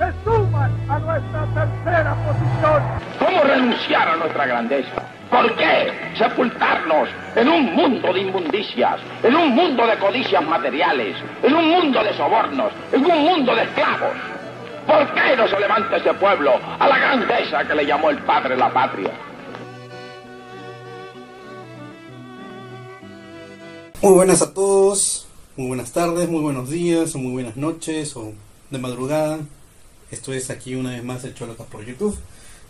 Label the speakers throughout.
Speaker 1: se suman a nuestra tercera posición.
Speaker 2: ¿Cómo renunciar a nuestra grandeza? ¿Por qué sepultarnos en un mundo de inmundicias, en un mundo de codicias materiales, en un mundo de sobornos, en un mundo de esclavos? ¿Por qué no se levanta ese pueblo a la grandeza que le llamó el padre la patria?
Speaker 3: Muy buenas a todos, muy buenas tardes, muy buenos días, o muy buenas noches, o de madrugada. Esto es aquí una vez más el Cholocas por YouTube.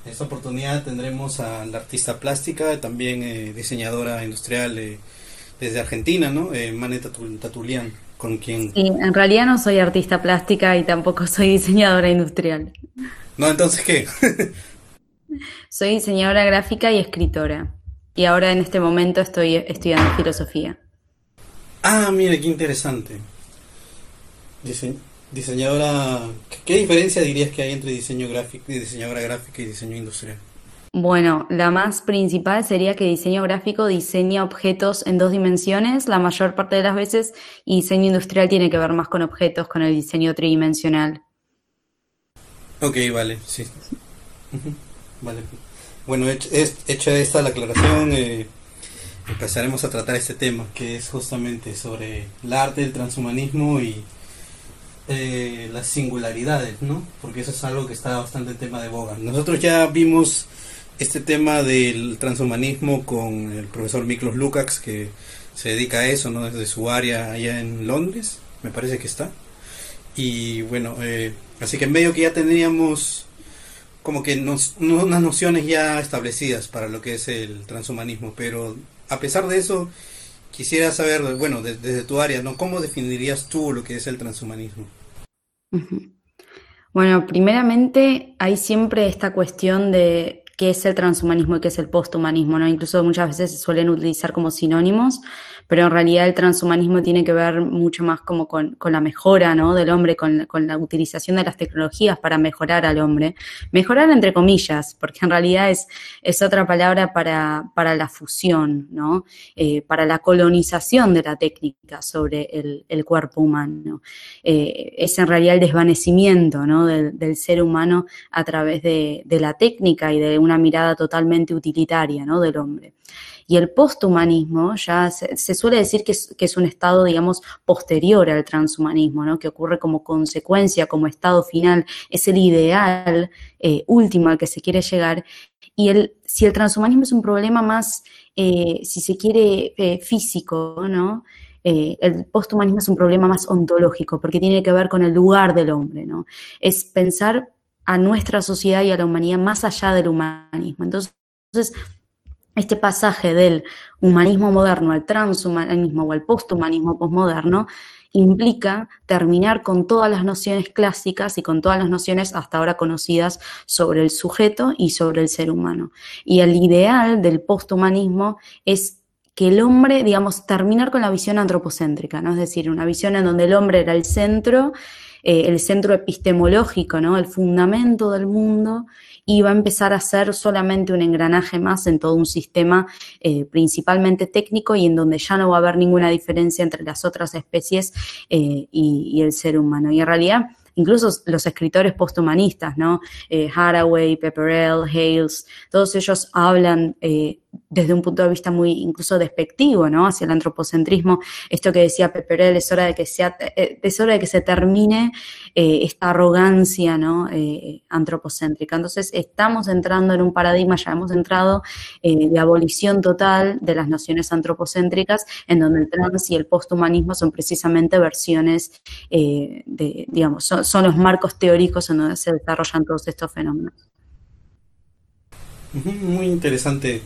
Speaker 3: En esta oportunidad tendremos a la artista plástica, también eh, diseñadora industrial eh, desde Argentina, ¿no? Eh, Mane Tatulian, con quien...
Speaker 4: Sí, en realidad no soy artista plástica y tampoco soy diseñadora industrial.
Speaker 3: No, entonces, ¿qué?
Speaker 4: soy diseñadora gráfica y escritora. Y ahora en este momento estoy estudiando filosofía.
Speaker 3: Ah, mire, qué interesante. Diseñadora, ¿qué diferencia dirías que hay entre diseño gráfico y diseñadora gráfica y diseño industrial?
Speaker 4: Bueno, la más principal sería que diseño gráfico diseña objetos en dos dimensiones la mayor parte de las veces y diseño industrial tiene que ver más con objetos, con el diseño tridimensional.
Speaker 3: Ok, vale, sí. Vale. Bueno, hecha esta la aclaración, eh, empezaremos a tratar este tema, que es justamente sobre el arte, el transhumanismo y eh, las singularidades, ¿no? Porque eso es algo que está bastante en tema de boga. Nosotros ya vimos este tema del transhumanismo con el profesor Miklos Lukács, que se dedica a eso, ¿no? Desde su área allá en Londres, me parece que está. Y bueno, eh, así que en medio que ya teníamos como que nos, unas nociones ya establecidas para lo que es el transhumanismo, pero a pesar de eso, quisiera saber, bueno, desde tu área, ¿no? ¿Cómo definirías tú lo que es el transhumanismo?
Speaker 4: Bueno, primeramente hay siempre esta cuestión de qué es el transhumanismo y qué es el posthumanismo, ¿no? Incluso muchas veces se suelen utilizar como sinónimos, pero en realidad el transhumanismo tiene que ver mucho más como con, la mejora ¿no? del hombre, con, la utilización de las tecnologías para mejorar al hombre. Mejorar entre comillas, porque en realidad es, es otra palabra para, para la fusión, ¿no? Eh, para la colonización de la técnica sobre el, cuerpo humano. Eh, es en realidad el desvanecimiento ¿no? del, ser humano a través de, la técnica y de una mirada totalmente utilitaria ¿no? del hombre. Y el posthumanismo ya se, suele decir que es, un estado, digamos, posterior al transhumanismo, ¿no? que ocurre como consecuencia, como estado final, es el ideal eh, último al que se quiere llegar. Y el, si el transhumanismo es un problema más, eh, si se quiere, eh, físico, ¿no? el posthumanismo es un problema más ontológico, porque tiene que ver con el lugar del hombre, ¿no? Es pensar a nuestra sociedad y a la humanidad más allá del humanismo. Entonces, este pasaje del humanismo moderno al transhumanismo o al posthumanismo postmoderno implica terminar con todas las nociones clásicas y con todas las nociones hasta ahora conocidas sobre el sujeto y sobre el ser humano. Y el ideal del posthumanismo es que el hombre, digamos, terminar con la visión antropocéntrica, ¿no? Es decir, una visión en donde el hombre era el centro, eh, el centro epistemológico, ¿no? El fundamento del mundo y va a empezar a ser solamente un engranaje más en todo un sistema eh, principalmente técnico y en donde ya no va a haber ninguna diferencia entre las otras especies eh, y, el ser humano. Y en realidad incluso los escritores posthumanistas, ¿no? Haraway, Pepperell, Hales, todos ellos hablan desde un punto de vista muy incluso despectivo, ¿no? Hacia el antropocentrismo. Esto que decía Pepperell, es hora de que, sea, eh, es hora de que se termine eh, esta arrogancia, ¿no? Eh, antropocéntrica. Entonces, estamos entrando en un paradigma, ya hemos entrado, de abolición total de las nociones antropocéntricas, en donde el trans y el posthumanismo son precisamente versiones de, digamos, son los marcos teóricos en donde se desarrollan todos estos fenómenos.
Speaker 3: Muy interesante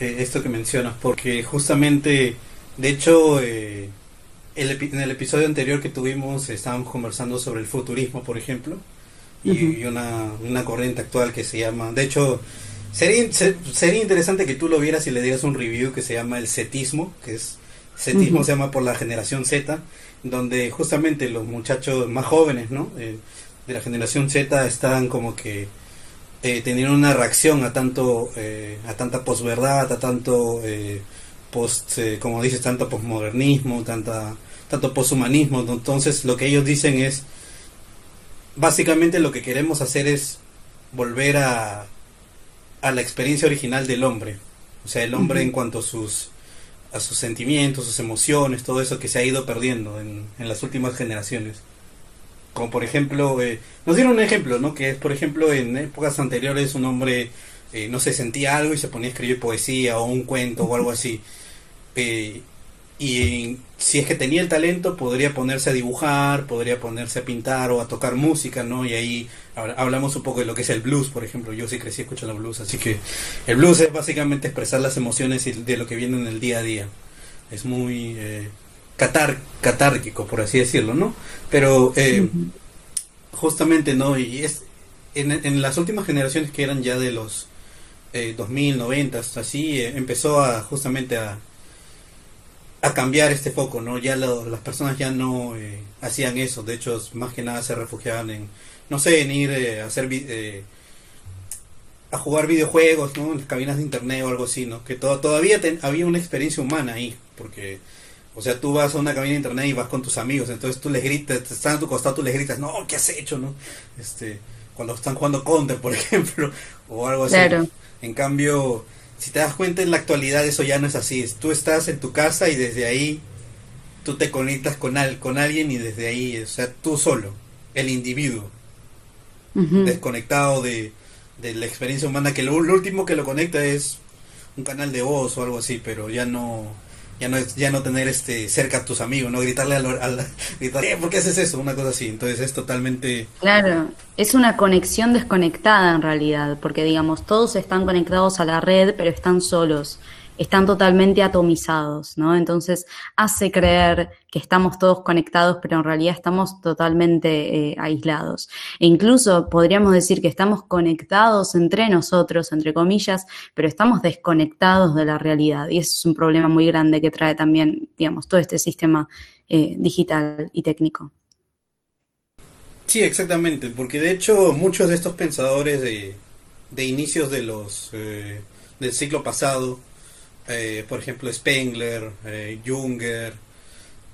Speaker 3: esto que mencionas, porque justamente De hecho, eh, en el episodio anterior que tuvimos estábamos conversando sobre el futurismo, por ejemplo, y, una, una, corriente actual que se llama, de hecho, sería, sería interesante que tú lo vieras y le dieras un review que se llama el setismo, que es, setismo se llama por la generación Z, donde justamente los muchachos más jóvenes, ¿no? Eh, de la generación Z están como que eh, teniendo una reacción a tanto, eh, a tanta posverdad, a tanto post, eh, como dices, tanto posmodernismo, tanta, tanto poshumanismo. Entonces lo que ellos dicen es, básicamente lo que queremos hacer es volver a, a la experiencia original del hombre. O sea, el hombre en cuanto a sus, a sus sentimientos, sus emociones, todo eso que se ha ido perdiendo en, en las últimas generaciones. Como por ejemplo, eh, nos dieron un ejemplo, ¿no? Que es, por ejemplo, en épocas anteriores un hombre eh, no se sentía algo y se ponía a escribir poesía o un cuento o algo así. Eh, y si es que tenía el talento, podría ponerse a dibujar, podría ponerse a pintar o a tocar música, ¿no? Y ahí hablamos un poco de lo que es el blues, por ejemplo. Yo sí crecí escuchando blues, así que el blues es básicamente expresar las emociones de lo que viene en el día a día. Es muy eh, catar, catárquico, por así decirlo, ¿no? Pero eh, justamente, ¿no? Y es en, en las últimas generaciones que eran ya de los eh, 2000, 90, así, empezó a justamente a a cambiar este foco, ¿no? Ya las personas ya no eh, hacían eso, de hecho, más que nada se refugiaban en, no sé, en ir eh, a hacer, eh, a jugar videojuegos, ¿no? En las cabinas de internet o algo así, ¿no? Que todavía había una experiencia humana ahí, porque, o sea, tú vas a una cabina de internet y vas con tus amigos, entonces tú les gritas, están a tu costado, tú les gritas, no, ¿qué has hecho, no? Este, cuando están jugando Counter, por ejemplo, o algo así. En cambio, si te das cuenta en la actualidad eso ya no es así. Tú estás en tu casa y desde ahí tú te conectas con, al, con alguien y desde ahí, o sea, tú solo, el individuo, desconectado de, de, la experiencia humana, que lo, último que lo conecta es un canal de voz o algo así, pero ya no ya no ya no tener este cerca a tus amigos no gritarle al, al gritar, ¿por qué haces eso? una cosa así. Entonces es totalmente
Speaker 4: claro es una conexión desconectada en realidad porque digamos todos están conectados a la red pero están solos están totalmente atomizados, ¿no? Entonces hace creer que estamos todos conectados, pero en realidad estamos totalmente eh, aislados. E incluso podríamos decir que estamos conectados entre nosotros, entre comillas, pero estamos desconectados de la realidad. Y eso es un problema muy grande que trae también, digamos, todo este sistema eh, digital y técnico.
Speaker 3: Sí, exactamente, porque de hecho muchos de estos pensadores de, inicios de los eh, del siglo pasado eh, por ejemplo Spengler, eh, Junger,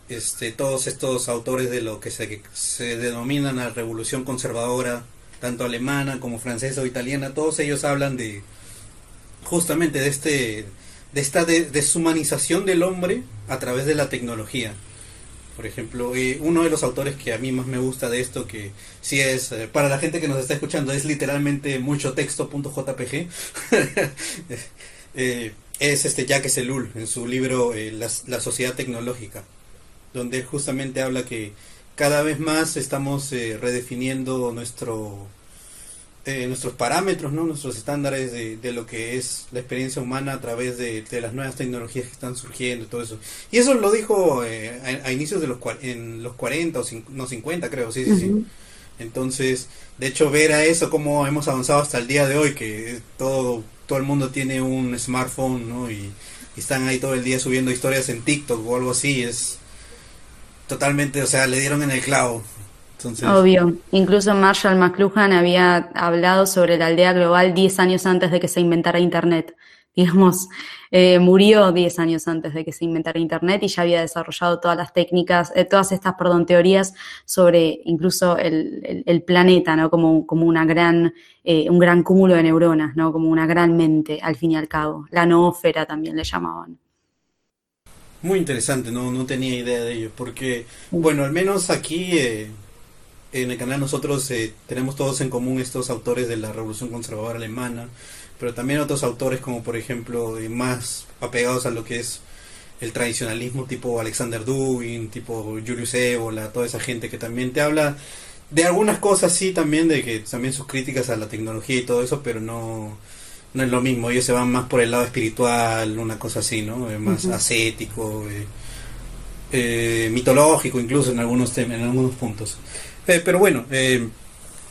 Speaker 3: este, todos estos autores de lo que se, se denominan la revolución conservadora, tanto alemana como francesa o italiana, todos ellos hablan de justamente de este de esta deshumanización del hombre a través de la tecnología. Por ejemplo, eh, uno de los autores que a mí más me gusta de esto, que si es, para la gente que nos está escuchando, es literalmente mucho texto.jpg. eh, es este Jacques Ellul en su libro eh, la, sociedad tecnológica, donde justamente habla que cada vez más estamos eh, redefiniendo nuestro eh, nuestros parámetros, ¿no? nuestros estándares de, lo que es la experiencia humana a través de, las nuevas tecnologías que están surgiendo y todo eso. Y eso lo dijo a, inicios de los en los 40 o no 50 creo, sí, sí, sí. Entonces, de hecho ver a eso cómo hemos avanzado hasta el día de hoy, que todo todo el mundo tiene un smartphone, ¿no? Y, están ahí todo el día subiendo historias en TikTok o algo así, es totalmente, o sea, le dieron en el clavo.
Speaker 4: Obvio. Incluso Marshall McLuhan había hablado sobre la aldea global 10 años antes de que se inventara Internet digamos, eh, murió 10 años antes de que se inventara Internet y ya había desarrollado todas las técnicas, eh, todas estas, perdón, teorías sobre incluso el, planeta, ¿no? Como, como una gran, eh, un gran cúmulo de neuronas, ¿no? Como una gran mente, al fin y al cabo. La noósfera también le llamaban.
Speaker 3: Muy interesante, no, no tenía idea de ello, porque, bueno, al menos aquí en el canal nosotros tenemos todos en común estos autores de la Revolución Conservadora Alemana, pero también otros autores como por ejemplo más apegados a lo que es el tradicionalismo tipo Alexander Dugin, tipo Julius Evola, toda esa gente que también te habla de algunas cosas sí también de que también sus críticas a la tecnología y todo eso, pero no no es lo mismo, ellos se van más por el lado espiritual, una cosa así, ¿no? Eh, más ascético, eh, eh, mitológico incluso en algunos en algunos puntos. pero bueno,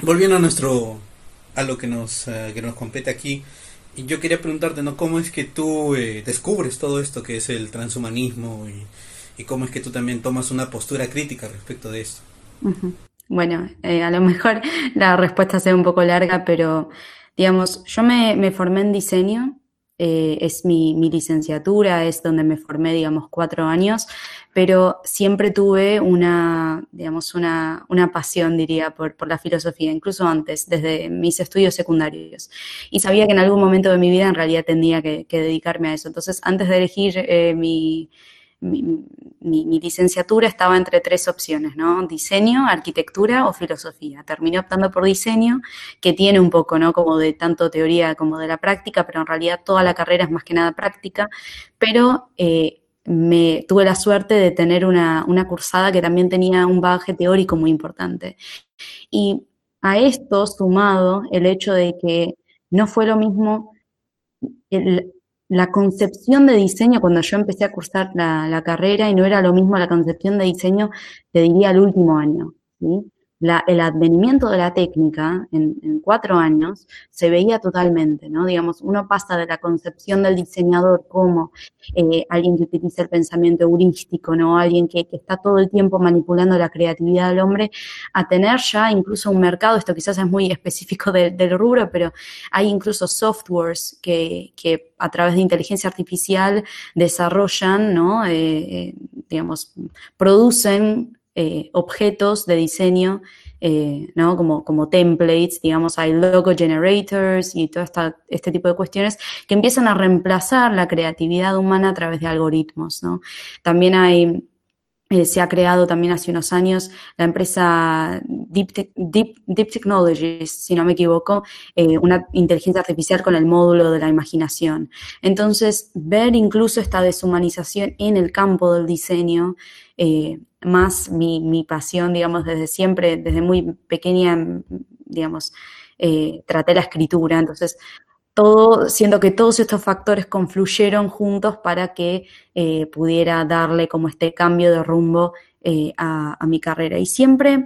Speaker 3: volviendo a nuestro a lo que nos que nos compete aquí, y yo quería preguntarte, ¿no? ¿Cómo es que tú descubres todo esto que es el transhumanismo y, y, cómo es que tú también tomas una postura crítica respecto de esto?
Speaker 4: Bueno, a lo mejor la respuesta sea un poco larga, pero Digamos, yo me, me formé en diseño, eh, es mi, mi, licenciatura, es donde me formé, digamos, cuatro años, pero siempre tuve una, digamos, una, una pasión, diría, por, por, la filosofía, incluso antes, desde mis estudios secundarios. Y sabía que en algún momento de mi vida en realidad tendría que, que dedicarme a eso. Entonces, antes de elegir eh, mi, mi, licenciatura estaba entre tres opciones, ¿no? Diseño, arquitectura o filosofía. Terminé optando por diseño, que tiene un poco, ¿no? Como de tanto teoría como de la práctica, pero en realidad toda la carrera es más que nada práctica, pero eh, me tuve la suerte de tener una, cursada que también tenía un bagaje teórico muy importante. Y a esto sumado el hecho de que no fue lo mismo la concepción de diseño cuando yo empecé a cursar la, carrera y no era lo mismo la concepción de diseño, te diría, el último año. ¿sí? El advenimiento de la técnica en, cuatro años se veía totalmente, ¿no? Digamos, uno pasa de la concepción del diseñador como eh, alguien que utiliza el pensamiento heurístico, ¿no? Alguien que, está todo el tiempo manipulando la creatividad del hombre, a tener ya incluso un mercado, esto quizás es muy específico del rubro, pero hay incluso softwares que, que a través de inteligencia artificial desarrollan, ¿no? Eh, eh, digamos, producen eh, objetos de diseño, eh, ¿no? Como, como templates, digamos, hay logo generators y todo este tipo de cuestiones que empiezan a reemplazar la creatividad humana a través de algoritmos, ¿no? También hay eh, se ha creado también hace unos años la empresa Deep, Deep, Technologies, si no me equivoco, una inteligencia artificial con el módulo de la imaginación. Entonces, ver incluso esta deshumanización en el campo del diseño, eh, más mi, mi, pasión, digamos, desde siempre, desde muy pequeña, digamos, traté la escritura. Entonces, todo, siendo que todos estos factores confluyeron juntos para que eh, pudiera darle como este cambio de rumbo eh, a, mi carrera. Y siempre,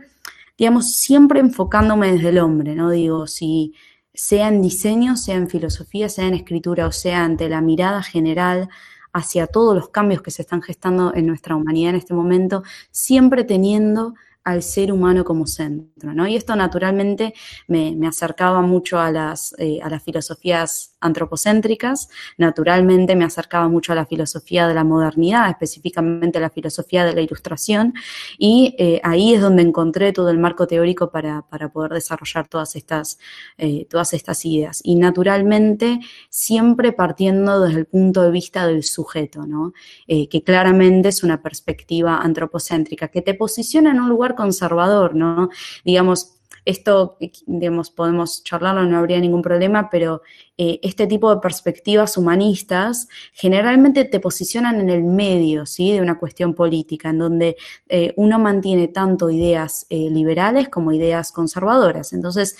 Speaker 4: digamos, siempre enfocándome desde el hombre, ¿no? Digo, si sea en diseño, sea en filosofía, sea en escritura, o sea ante la mirada general hacia todos los cambios que se están gestando en nuestra humanidad en este momento, siempre teniendo al ser humano como centro, ¿no? Y esto naturalmente me, acercaba mucho a las, eh, a las filosofías antropocéntricas, naturalmente me acercaba mucho a la filosofía de la modernidad, específicamente a la filosofía de la ilustración, y eh, ahí es donde encontré todo el marco teórico para, poder desarrollar todas estas, eh, todas estas ideas. Y naturalmente siempre partiendo desde el punto de vista del sujeto, ¿no? Que claramente es una perspectiva antropocéntrica, que te posiciona en un lugar conservador, ¿no? Digamos, esto, digamos, podemos charlarlo, no habría ningún problema, pero eh, este tipo de perspectivas humanistas generalmente te posicionan en el medio, ¿sí? De una cuestión política, en donde eh, uno mantiene tanto ideas eh, liberales como ideas conservadoras. Entonces,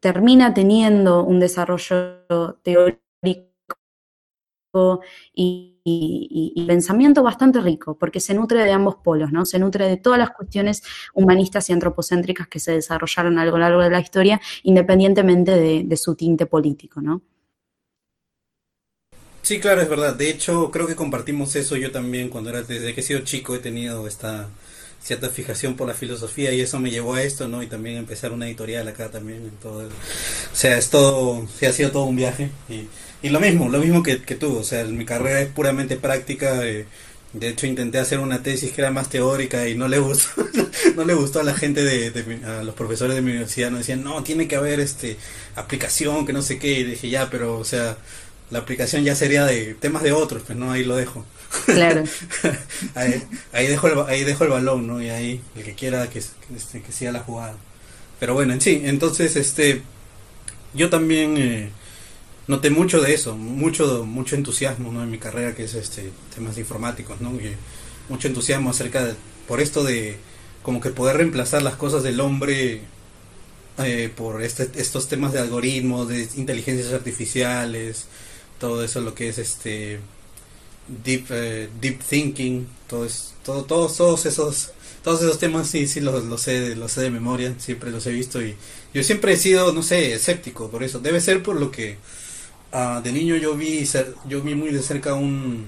Speaker 4: termina teniendo un desarrollo teórico y, pensamiento bastante rico, porque se nutre de ambos polos, ¿no? Se nutre de todas las cuestiones humanistas y antropocéntricas que se desarrollaron a lo largo de la historia, independientemente de, su tinte político, ¿no?
Speaker 3: Sí, claro, es verdad. De hecho, creo que compartimos eso yo también cuando era, desde que he sido chico he tenido esta cierta fijación por la filosofía y eso me llevó a esto, ¿no? Y también empezar una editorial acá también. En todo o sea, es todo, ha sido todo un viaje y y lo mismo, lo mismo que, que tú, o sea, mi carrera es puramente práctica. Eh, de hecho, intenté hacer una tesis que era más teórica y no le gustó, no le gustó a la gente de, a los profesores de mi universidad. No decían, no, tiene que haber este aplicación, que no sé qué. Y dije, ya, pero, o sea, la aplicación ya sería de temas de otros, pues no, ahí lo dejo.
Speaker 4: Claro.
Speaker 3: ahí, dejo el, ahí dejo el balón, ¿no? Y ahí el que quiera que, este, que siga la jugada. Pero bueno, en sí, entonces, este, yo también eh, noté mucho de eso, mucho mucho entusiasmo ¿no? en mi carrera que es este temas informáticos, ¿no? mucho entusiasmo acerca por esto de como que poder reemplazar las cosas del hombre eh, por este, estos temas de algoritmos, de inteligencias artificiales, todo eso lo que es este deep eh, deep thinking, todo, todo todos todos esos todos esos temas sí sí los, los sé los sé de memoria, siempre los he visto y yo siempre he sido no sé escéptico por eso, debe ser por lo que uh, de niño yo vi yo vi muy de cerca un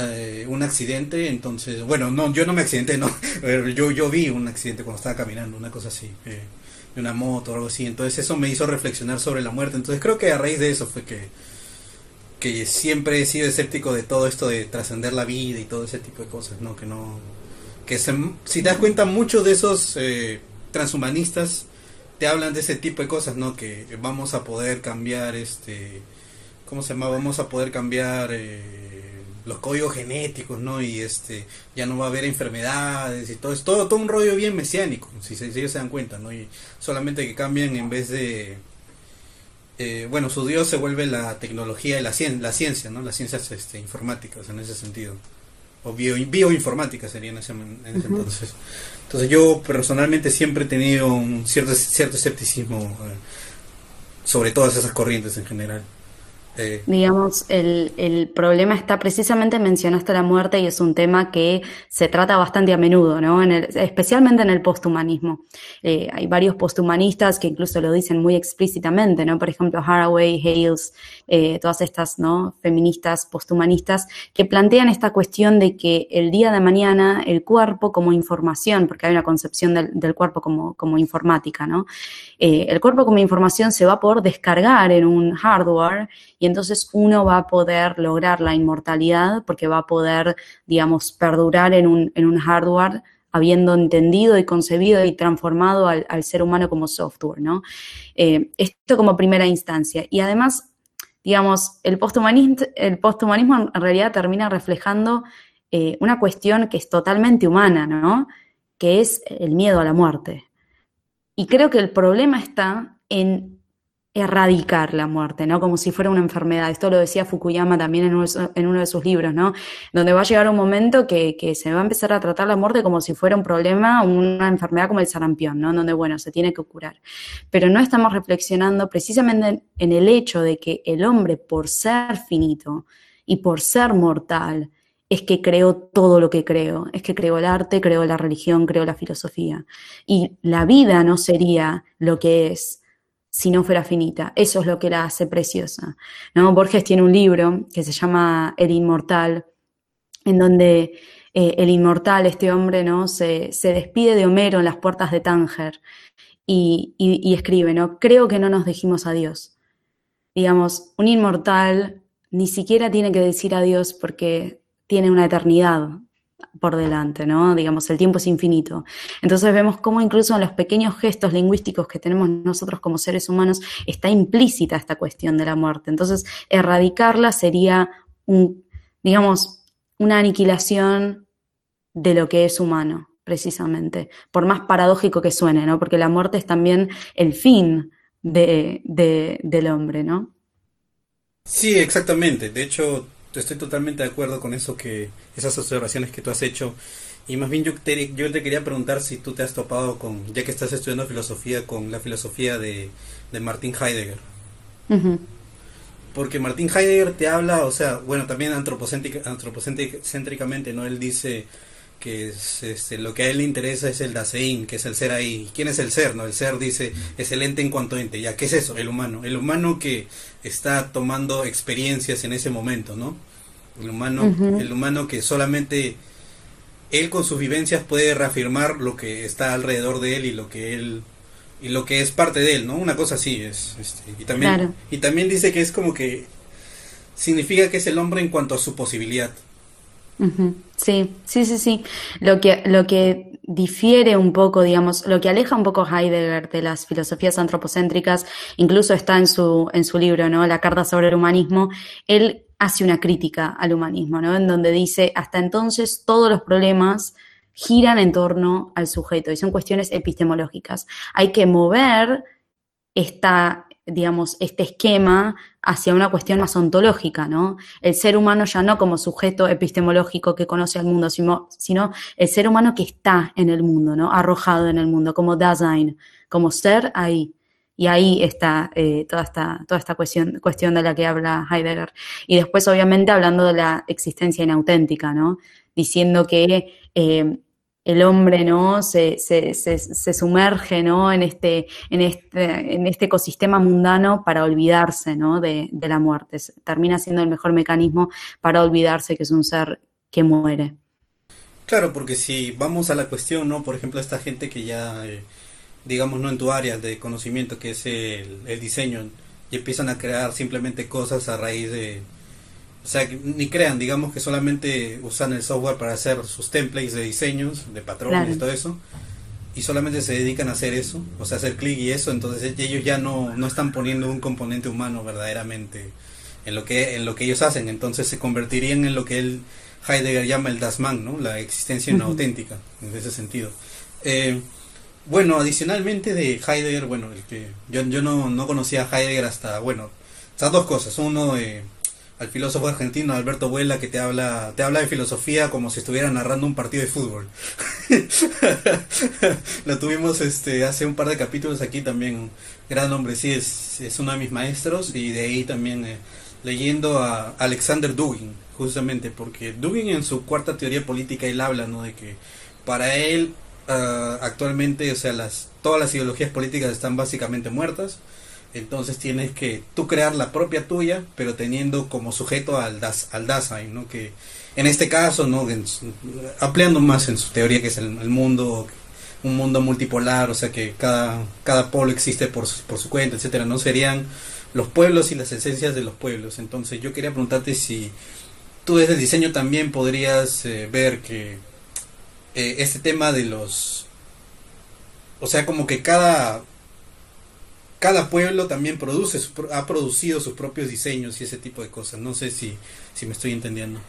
Speaker 3: eh, un accidente, entonces, bueno, no, yo no me accidenté, no, yo, yo vi un accidente cuando estaba caminando, una cosa así, eh, una moto o algo así, entonces eso me hizo reflexionar sobre la muerte, entonces creo que a raíz de eso fue que, que siempre he sido escéptico de todo esto de trascender la vida y todo ese tipo de cosas, ¿no? Que no, que se, si te das cuenta, muchos de esos eh, transhumanistas te hablan de ese tipo de cosas, ¿no? Que vamos a poder cambiar, este, ¿cómo se llama? Vamos a poder cambiar... Eh, los códigos genéticos, ¿no? Y este, ya no va a haber enfermedades y todo, es todo, un rollo bien mesiánico, si, si, ellos se dan cuenta, ¿no? Y solamente que cambian en vez de, eh, bueno, su dios se vuelve la tecnología y la, ciencia, la ciencia, ¿no? Las ciencias este, informáticas en ese sentido. O bio, bioinformática sería en ese, en ese entonces. Entonces yo personalmente siempre he tenido un cierto, cierto escepticismo eh, sobre todas esas corrientes en general.
Speaker 4: Digamos, el, el, problema está precisamente, mencionaste la muerte y es un tema que se trata bastante a menudo, ¿no? En el, especialmente en el posthumanismo. Eh, hay varios posthumanistas que incluso lo dicen muy explícitamente, ¿no? Por ejemplo, Haraway, Hales, eh, todas estas, ¿no? Feministas posthumanistas que plantean esta cuestión de que el día de mañana el cuerpo como información, porque hay una concepción del, del cuerpo como, como informática, ¿no? Eh, el cuerpo como información se va a poder descargar en un hardware y entonces uno va a poder lograr la inmortalidad porque va a poder, digamos, perdurar en un, en un hardware habiendo entendido y concebido y transformado al, ser humano como software, ¿no? Eh, esto como primera instancia. Y además, digamos, el posthumanismo, el posthumanismo en realidad termina reflejando eh, una cuestión que es totalmente humana, ¿no? Que es el miedo a la muerte. Y creo que el problema está en erradicar la muerte, ¿no? Como si fuera una enfermedad. Esto lo decía Fukuyama también en uno, de sus libros, ¿no? Donde va a llegar un momento que, se va a empezar a tratar la muerte como si fuera un problema, una enfermedad como el sarampión, ¿no? Donde, bueno, se tiene que curar. Pero no estamos reflexionando precisamente en el hecho de que el hombre, por ser finito y por ser mortal, es que creó todo lo que creo, es que creó el arte, creó la religión, creó la filosofía. Y la vida no sería lo que es si no fuera finita. Eso es lo que la hace preciosa. ¿no? Borges tiene un libro que se llama El Inmortal, en donde eh, el inmortal, este hombre, ¿no? Se, despide de Homero en las puertas de Tánger y, y, escribe, ¿no? Creo que no nos dijimos adiós. Digamos, un inmortal ni siquiera tiene que decir adiós porque tiene una eternidad por delante, ¿no? Digamos, el tiempo es infinito. Entonces vemos cómo incluso en los pequeños gestos lingüísticos que tenemos nosotros como seres humanos está implícita esta cuestión de la muerte. Entonces, erradicarla sería digamos, una aniquilación de lo que es humano, precisamente, por más paradójico que suene, ¿no? Porque la muerte es también el fin de, del hombre, ¿no?
Speaker 3: Sí, exactamente. De hecho, estoy totalmente de acuerdo con eso que esas observaciones que tú has hecho y más bien yo te, yo te quería preguntar si tú te has topado con ya que estás estudiando filosofía con la filosofía de, de Martin Heidegger porque Martin Heidegger te habla o sea bueno también antropocéntricamente no él dice que es, este, lo que a él le interesa es el Dasein, que es el ser ahí. ¿Quién es el ser? No, el ser dice es el ente en cuanto ente. Ya, ¿qué es eso? El humano. El humano que está tomando experiencias en ese momento, ¿no? El humano, el humano que solamente él con sus vivencias puede reafirmar lo que está alrededor de él y lo que él y lo que es parte de él, ¿no? Una cosa así es. Este, y también y también dice que es como que significa que es el hombre en cuanto a su posibilidad.
Speaker 4: Sí, sí, sí, sí. Lo que, lo que difiere un poco, digamos, lo que aleja un poco Heidegger de las filosofías antropocéntricas, incluso está en su, en su libro, ¿no? La Carta sobre el Humanismo, él hace una crítica al humanismo, ¿no? En donde dice, hasta entonces todos los problemas giran en torno al sujeto y son cuestiones epistemológicas. Hay que mover esta, digamos, este esquema hacia una cuestión más ontológica, ¿no? El ser humano ya no como sujeto epistemológico que conoce al mundo, sino, sino el ser humano que está en el mundo, ¿no? Arrojado en el mundo, como Dasein, como ser ahí. Y ahí está eh, toda esta, toda esta cuestión, cuestión de la que habla Heidegger. Y después, obviamente, hablando de la existencia inauténtica, ¿no? Diciendo que eh, el hombre ¿no? Se, se, se, sumerge ¿no? en, este, en, este, en este ecosistema mundano para olvidarse ¿no? de, de, la muerte. Termina siendo el mejor mecanismo para olvidarse que es un ser que muere.
Speaker 3: Claro, porque si vamos a la cuestión, ¿no? Por ejemplo, esta gente que ya, eh, digamos, no en tu área de conocimiento, que es el, el diseño, y empiezan a crear simplemente cosas a raíz de, o sea, ni crean, digamos que solamente usan el software para hacer sus templates de diseños, de patrones y todo eso, y solamente se dedican a hacer eso, o sea, hacer clic y eso, entonces ellos ya no, no están poniendo un componente humano verdaderamente en lo que en lo que ellos hacen, entonces se convertirían en lo que él Heidegger llama el Dasman, ¿no? La existencia inauténtica, en ese sentido. Eh, bueno, adicionalmente de Heidegger, bueno, el que yo, yo no, no conocía a Heidegger hasta, bueno, estas dos cosas. Uno, eh, al filósofo argentino Alberto Vuela que te habla te habla de filosofía como si estuviera narrando un partido de fútbol. Lo tuvimos este hace un par de capítulos aquí también. Gran hombre, sí, es, es uno de mis maestros y de ahí también eh, leyendo a Alexander Dugin, justamente, porque Dugin en su cuarta teoría política él habla, ¿no? De que para él ah, actualmente, o sea, las, todas las ideologías políticas están básicamente muertas entonces tienes que tú crear la propia tuya, pero teniendo como sujeto al, das, al Dasein, ¿no? Que en este caso, ¿no? ampliando más en su teoría, que es el, mundo, un mundo multipolar, o sea que cada, cada polo existe por, por su cuenta, etcétera, ¿no? Serían los pueblos y las esencias de los pueblos. Entonces yo quería preguntarte si tú desde el diseño también podrías eh, ver que eh, este tema de los... O sea, como que cada cada pueblo también produce, ha producido sus propios diseños y ese tipo de cosas. No sé si, si me estoy entendiendo.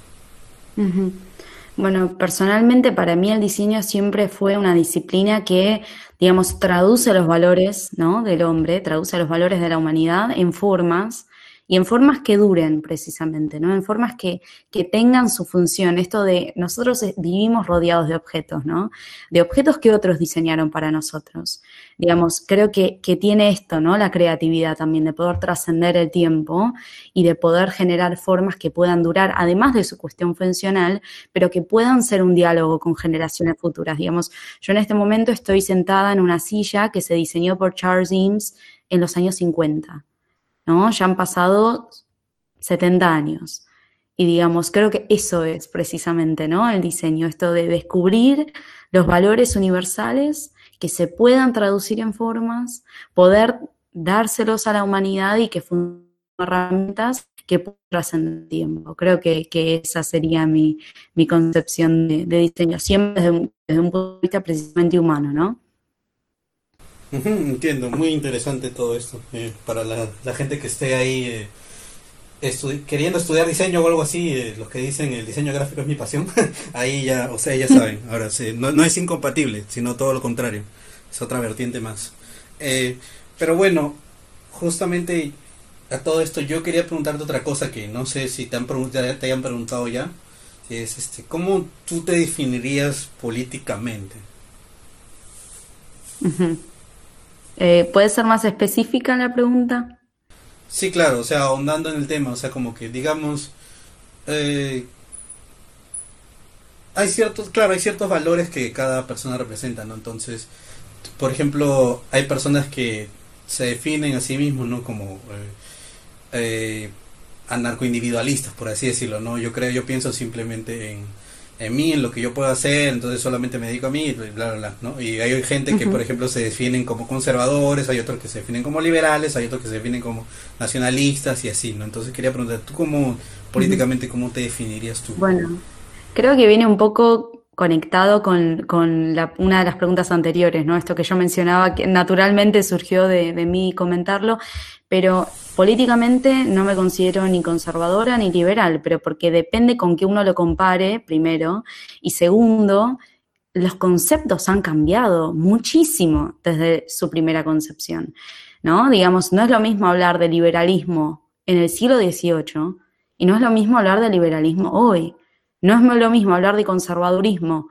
Speaker 4: Bueno, personalmente para mí el diseño siempre fue una disciplina que, digamos, traduce los valores ¿no? del hombre, traduce los valores de la humanidad en formas y en formas que duren precisamente, ¿no? En formas que, que tengan su función. Esto de nosotros vivimos rodeados de objetos, ¿no? De objetos que otros diseñaron para nosotros. Digamos, creo que, que tiene esto, ¿no? La creatividad también, de poder trascender el tiempo y de poder generar formas que puedan durar, además de su cuestión funcional, pero que puedan ser un diálogo con generaciones futuras. Digamos, yo en este momento estoy sentada en una silla que se diseñó por Charles Eames en los años 50. ¿no? Ya han pasado 70 años. Y digamos, creo que eso es precisamente, ¿no? El diseño, esto de descubrir los valores universales que se puedan traducir en formas, poder dárselos a la humanidad y que funcionen herramientas que trascender tiempo. Creo que, esa sería mi, concepción de, diseño, siempre desde un, desde un punto de vista precisamente humano, ¿no?
Speaker 3: Entiendo, muy interesante todo esto. Eh, para la, gente que esté ahí eh, queriendo estudiar diseño o algo así, eh, los que dicen el diseño gráfico es mi pasión, ahí ya, o sea, ya saben. Ahora sí, no, no, es incompatible, sino todo lo contrario. Es otra vertiente más. pero bueno, justamente a todo esto yo quería preguntarte otra cosa que no sé si te, han te hayan preguntado ya. Es este, ¿cómo tú te definirías políticamente?
Speaker 4: Eh, ¿Puede ser más específica la pregunta?
Speaker 3: Sí, claro, o sea, ahondando en el tema, o sea, como que digamos, eh, hay ciertos, claro, hay ciertos valores que cada persona representa, ¿no? Entonces, por ejemplo, hay personas que se definen a sí mismos, ¿no? Como eh, anarcoindividualistas, por así decirlo, ¿no? Yo creo, yo pienso simplemente en en mí, en lo que yo puedo hacer, entonces solamente me dedico a mí, y bla, bla, bla, ¿no? Y hay gente que, por ejemplo, se definen como conservadores, hay otros que se definen como liberales, hay otros que se definen como nacionalistas y así, ¿no? Entonces quería preguntar, ¿tú cómo, políticamente, cómo te definirías tú?
Speaker 4: Bueno, creo que viene un poco conectado con, con la, una de las preguntas anteriores, ¿no? Esto que yo mencionaba, que naturalmente surgió de, de mí comentarlo, pero políticamente no me considero ni conservadora ni liberal, pero porque depende con qué uno lo compare, primero, y segundo, los conceptos han cambiado muchísimo desde su primera concepción, ¿no? Digamos, no es lo mismo hablar de liberalismo en el siglo XVIII y no es lo mismo hablar de liberalismo hoy. No es lo mismo hablar de conservadurismo,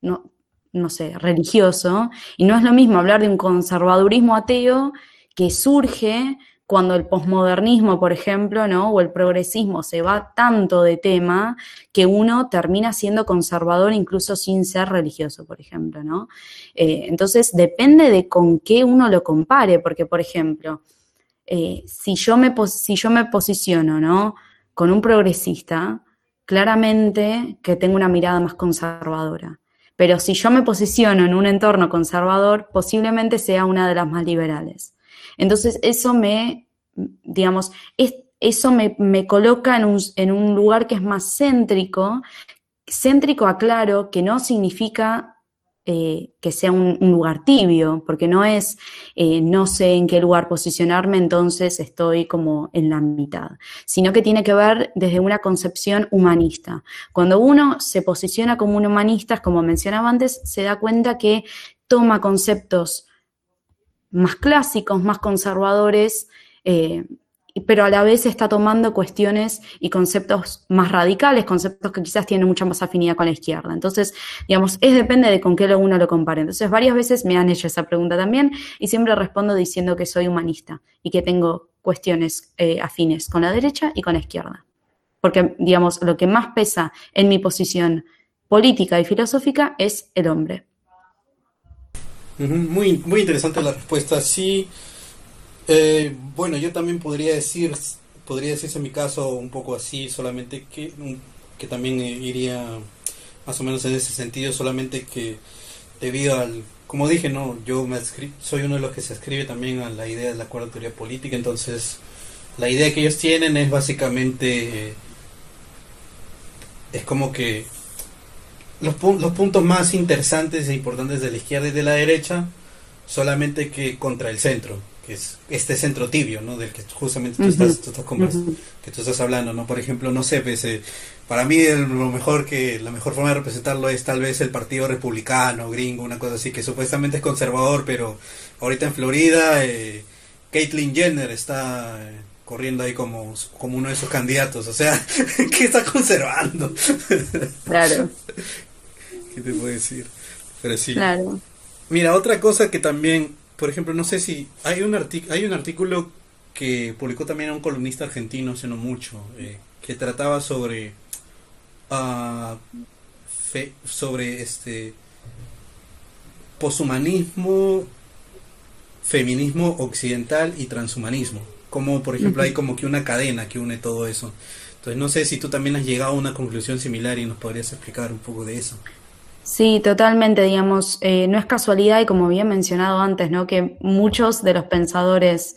Speaker 4: no, no sé, religioso, y no es lo mismo hablar de un conservadurismo ateo que surge cuando el posmodernismo, por ejemplo, ¿no? o el progresismo se va tanto de tema que uno termina siendo conservador incluso sin ser religioso, por ejemplo, ¿no? Eh, entonces depende de con qué uno lo compare, porque, por ejemplo, eh, si, yo me, si yo me posiciono, ¿no? Con un progresista, claramente que tengo una mirada más conservadora. Pero si yo me posiciono en un entorno conservador, posiblemente sea una de las más liberales. Entonces, eso me, digamos, eso me, coloca en un, en un, lugar que es más céntrico. Céntrico, aclaro, que no significa eh, que sea un, lugar tibio, porque no es, eh, no sé en qué lugar posicionarme, entonces estoy como en la mitad, sino que tiene que ver desde una concepción humanista. Cuando uno se posiciona como un humanista, como mencionaba antes, se da cuenta que toma conceptos más clásicos, más conservadores, eh, pero a la vez está tomando cuestiones y conceptos más radicales, conceptos que quizás tienen mucha más afinidad con la izquierda. Entonces, digamos, es depende de con qué uno lo compare. Entonces, varias veces me han hecho esa pregunta también y siempre respondo diciendo que soy humanista y que tengo cuestiones eh, afines con la derecha y con la izquierda. Porque, digamos, lo que más pesa en mi posición política y filosófica es el hombre.
Speaker 3: Muy, muy interesante la respuesta. Sí. Eh, bueno, yo también podría decir, podría decirse en mi caso un poco así, solamente que, que también eh, iría más o menos en ese sentido, solamente que debido al, como dije, no, yo me soy uno de los que se escribe también a la idea de la cuarta teoría política, entonces la idea que ellos tienen es básicamente, es como que los, los puntos más interesantes e importantes de la izquierda y de la derecha, solamente que contra el centro que es este centro tibio, ¿no? Del que justamente tú estás, tú estás que tú estás hablando, ¿no? Por ejemplo, no sé, pues, eh, para mí lo mejor que la mejor forma de representarlo es tal vez el Partido Republicano, gringo, una cosa así que supuestamente es conservador, pero ahorita en Florida eh, Caitlyn Jenner está eh, corriendo ahí como, como uno de sus candidatos, o sea, ¿qué está conservando?
Speaker 4: Claro.
Speaker 3: ¿Qué te puedo decir? Pero sí. Claro. Mira, otra cosa que también por ejemplo, no sé si hay un, hay un artículo que publicó también un columnista argentino hace no mucho, eh, que trataba sobre, uh, fe, sobre este poshumanismo, feminismo occidental y transhumanismo. Como, por ejemplo, hay como que una cadena que une todo eso. Entonces, no sé si tú también has llegado a una conclusión similar y nos podrías explicar un poco de eso.
Speaker 4: Sí, totalmente, digamos, eh, no es casualidad y como bien mencionado antes, ¿no? Que muchos de los pensadores,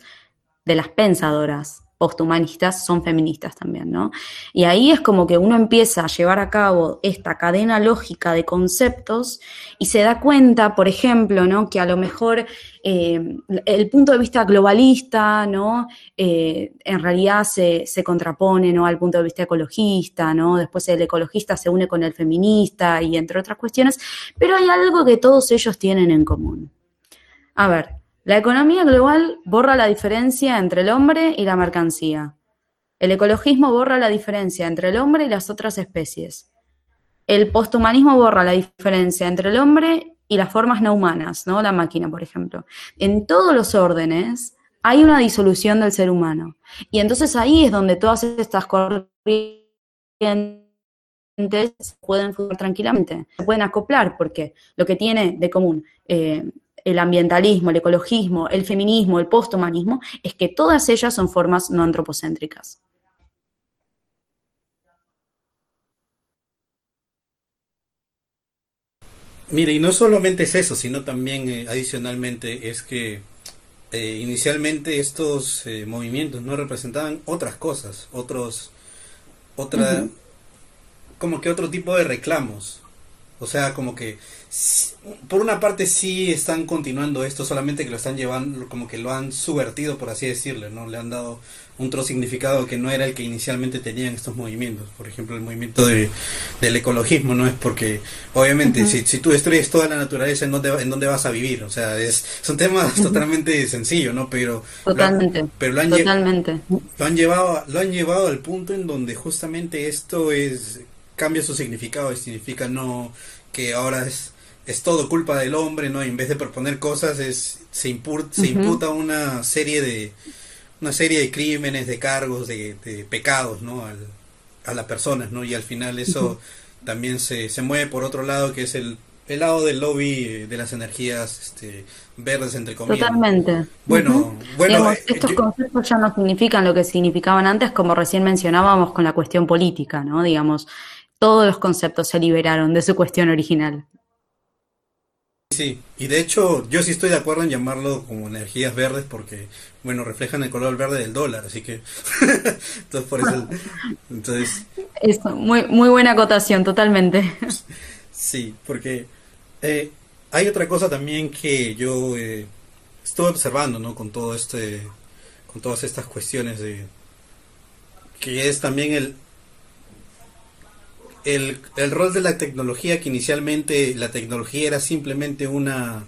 Speaker 4: de las pensadoras posthumanistas son feministas también, ¿no? Y ahí es como que uno empieza a llevar a cabo esta cadena lógica de conceptos y se da cuenta, por ejemplo, ¿no? Que a lo mejor eh, el punto de vista globalista, ¿no? Eh, en realidad se, se, contrapone, ¿no? Al punto de vista ecologista, ¿no? Después el ecologista se une con el feminista y entre otras cuestiones, pero hay algo que todos ellos tienen en común. A ver, la economía global borra la diferencia entre el hombre y la mercancía. El ecologismo borra la diferencia entre el hombre y las otras especies. El posthumanismo borra la diferencia entre el hombre y las formas no humanas, ¿no? La máquina, por ejemplo. En todos los órdenes hay una disolución del ser humano. Y entonces ahí es donde todas estas corrientes pueden funcionar tranquilamente, se pueden acoplar, porque lo que tiene de común eh, el ambientalismo, el ecologismo, el feminismo, el posthumanismo, es que todas ellas son formas no antropocéntricas.
Speaker 3: Mire, y no solamente es eso, sino también eh, adicionalmente es que eh, inicialmente estos eh, movimientos no representaban otras cosas, otros, otra, como que otro tipo de reclamos, O sea, como que por una parte sí están continuando esto, solamente que lo están llevando, como que lo han subvertido, por así decirlo, ¿no? Le han dado un otro significado que no era el que inicialmente tenían estos movimientos. Por ejemplo, el movimiento de, del ecologismo no es porque, obviamente, si, si tú destruyes toda la naturaleza, ¿en dónde, ¿en dónde vas a vivir? O sea, es, son temas totalmente sencillos, ¿no? Pero,
Speaker 4: totalmente, pero lo han, totalmente.
Speaker 3: lo han llevado, lo han llevado al punto en donde justamente esto es cambia su significado y significa no que ahora es es todo culpa del hombre, ¿no? En vez de proponer cosas, es se, se imputa una serie de una serie de crímenes, de cargos, de, pecados, ¿no? Al, a las personas, ¿no? Y al final eso también se, se mueve por otro lado, que es el, el lado del lobby de las energías este, verdes, entre comillas.
Speaker 4: Totalmente.
Speaker 3: Bueno, bueno
Speaker 4: eh, estos conceptos ya no significan lo que significaban antes, como recién mencionábamos con la cuestión política, ¿no? Digamos, todos los conceptos se liberaron de su cuestión original.
Speaker 3: Sí, y de hecho yo sí estoy de acuerdo en llamarlo como energías verdes porque, bueno, reflejan el color verde del dólar, así que... entonces, por eso... Entonces...
Speaker 4: Eso, muy, muy buena acotación, totalmente.
Speaker 3: sí, porque eh, hay otra cosa también que yo eh, estuve observando, ¿no? Con todo este... con todas estas cuestiones de... que es también el, el, el, rol de la tecnología, que inicialmente la tecnología era simplemente una,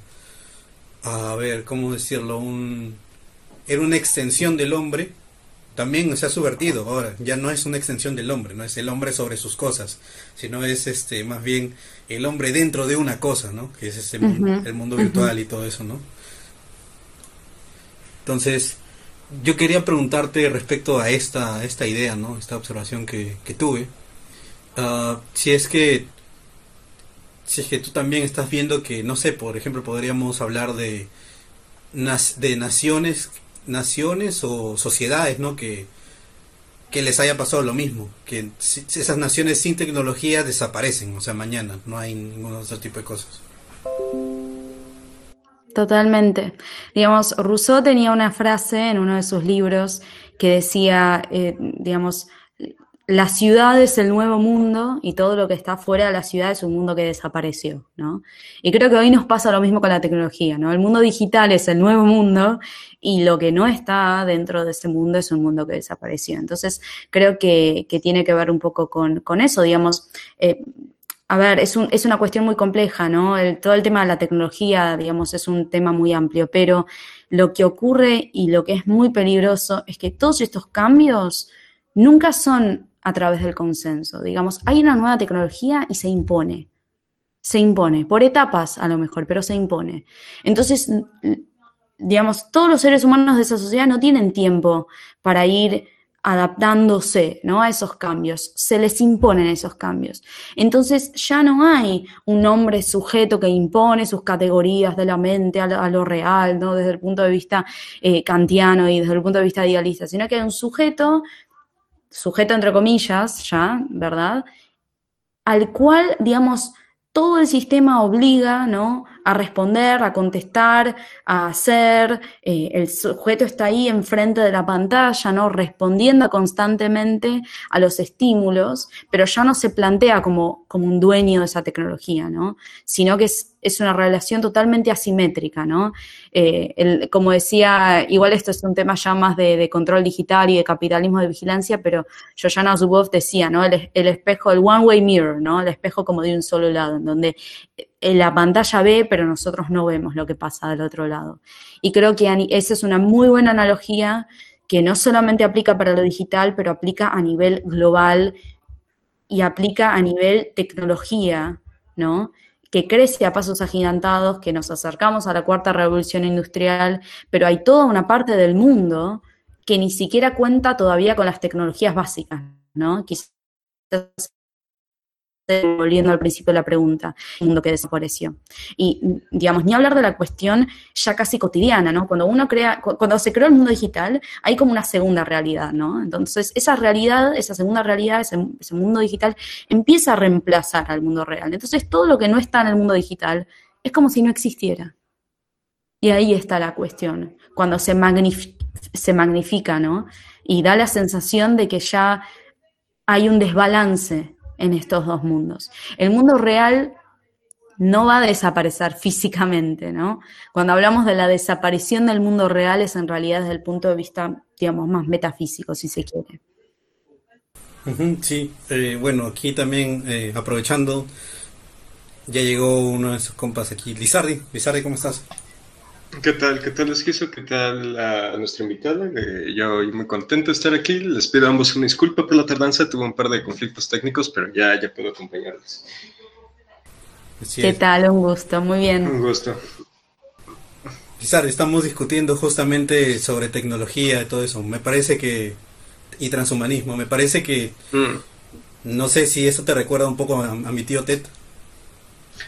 Speaker 3: a ver, ¿cómo decirlo? Un, era una extensión del hombre, también se ha subvertido ahora, ya no es una extensión del hombre, no es el hombre sobre sus cosas, sino es este más bien el hombre dentro de una cosa, ¿no? Que es ese el mundo virtual y todo eso, ¿no? Entonces, yo quería preguntarte respecto a esta, esta idea, ¿no? Esta observación que, que tuve Ah, si es que si es que tú también estás viendo que no sé por ejemplo podríamos hablar de de naciones naciones o sociedades no que que les haya pasado lo mismo que esas naciones sin tecnología desaparecen o sea mañana no hay ningún otro tipo de cosas
Speaker 4: Totalmente. Digamos, Rousseau tenía una frase en uno de sus libros que decía, eh, digamos, la ciudad es el nuevo mundo y todo lo que está fuera de la ciudad es un mundo que desapareció, ¿no? Y creo que hoy nos pasa lo mismo con la tecnología, ¿no? El mundo digital es el nuevo mundo y lo que no está dentro de ese mundo es un mundo que desapareció. Entonces, creo que, tiene que ver un poco con, eso, digamos. Eh, a ver, es, un, es una cuestión muy compleja, ¿no? todo el tema de la tecnología, digamos, es un tema muy amplio, pero lo que ocurre y lo que es muy peligroso es que todos estos cambios nunca son a través del consenso. Digamos, hay una nueva tecnología y se impone. Se impone, por etapas a lo mejor, pero se impone. Entonces, digamos, todos los seres humanos de esa sociedad no tienen tiempo para ir adaptándose ¿no? a esos cambios, se les imponen esos cambios. Entonces ya no hay un hombre sujeto que impone sus categorías de la mente a lo, real, ¿no? desde el punto de vista eh, kantiano y desde el punto de vista idealista, sino que hay un sujeto sujeto entre comillas ya, ¿verdad? Al cual, digamos, todo el sistema obliga, ¿no? A responder, a contestar, a hacer. Eh, el sujeto está ahí enfrente de la pantalla, ¿no? Respondiendo constantemente a los estímulos, pero ya no se plantea como, como un dueño de esa tecnología, ¿no? Sino que es es una relación totalmente asimétrica, ¿no? Eh, como decía, igual esto es un tema ya más de, control digital y de capitalismo de vigilancia, pero Joanna Zuboff decía, ¿no? El, espejo, el one-way mirror, ¿no? El espejo como de un solo lado, en donde la pantalla ve, pero nosotros no vemos lo que pasa del otro lado. Y creo que esa es una muy buena analogía que no solamente aplica para lo digital, pero aplica a nivel global y aplica a nivel tecnología, ¿no? que crece a pasos agigantados, que nos acercamos a la cuarta revolución industrial, pero hay toda una parte del mundo que ni siquiera cuenta todavía con las tecnologías básicas, ¿no? Quizás volviendo al principio de la pregunta, el mundo que desapareció. Y, digamos, ni hablar de la cuestión ya casi cotidiana, ¿no? Cuando uno crea, cuando se creó el mundo digital, hay como una segunda realidad, ¿no? Entonces, esa realidad, esa segunda realidad, ese, mundo digital, empieza a reemplazar al mundo real. Entonces, todo lo que no está en el mundo digital es como si no existiera. Y ahí está la cuestión, cuando se, se magnifica, ¿no? Y da la sensación de que ya hay un desbalance en estos dos mundos. El mundo real no va a desaparecer físicamente, ¿no? Cuando hablamos de la desaparición del mundo real es en realidad desde el punto de vista, digamos, más metafísico, si se quiere.
Speaker 3: Sí, eh, bueno, aquí también eh, aprovechando, ya llegó uno de sus compas aquí, Lizardi. Lizardi, ¿cómo estás?
Speaker 5: ¿Qué tal? ¿Qué tal, Esquizo? ¿Qué tal a nuestra invitada? Eh, yo muy contento de estar aquí. Les pido a ambos una disculpa por la tardanza. Tuve un par de conflictos técnicos, pero ya, ya puedo acompañarles.
Speaker 4: ¿Qué tal? Un gusto, muy bien.
Speaker 5: Un gusto.
Speaker 3: Lizard, estamos discutiendo justamente sobre tecnología y todo eso. Me parece que. y transhumanismo. Me parece que. Mm. No sé si eso te recuerda un poco a mi tío Ted.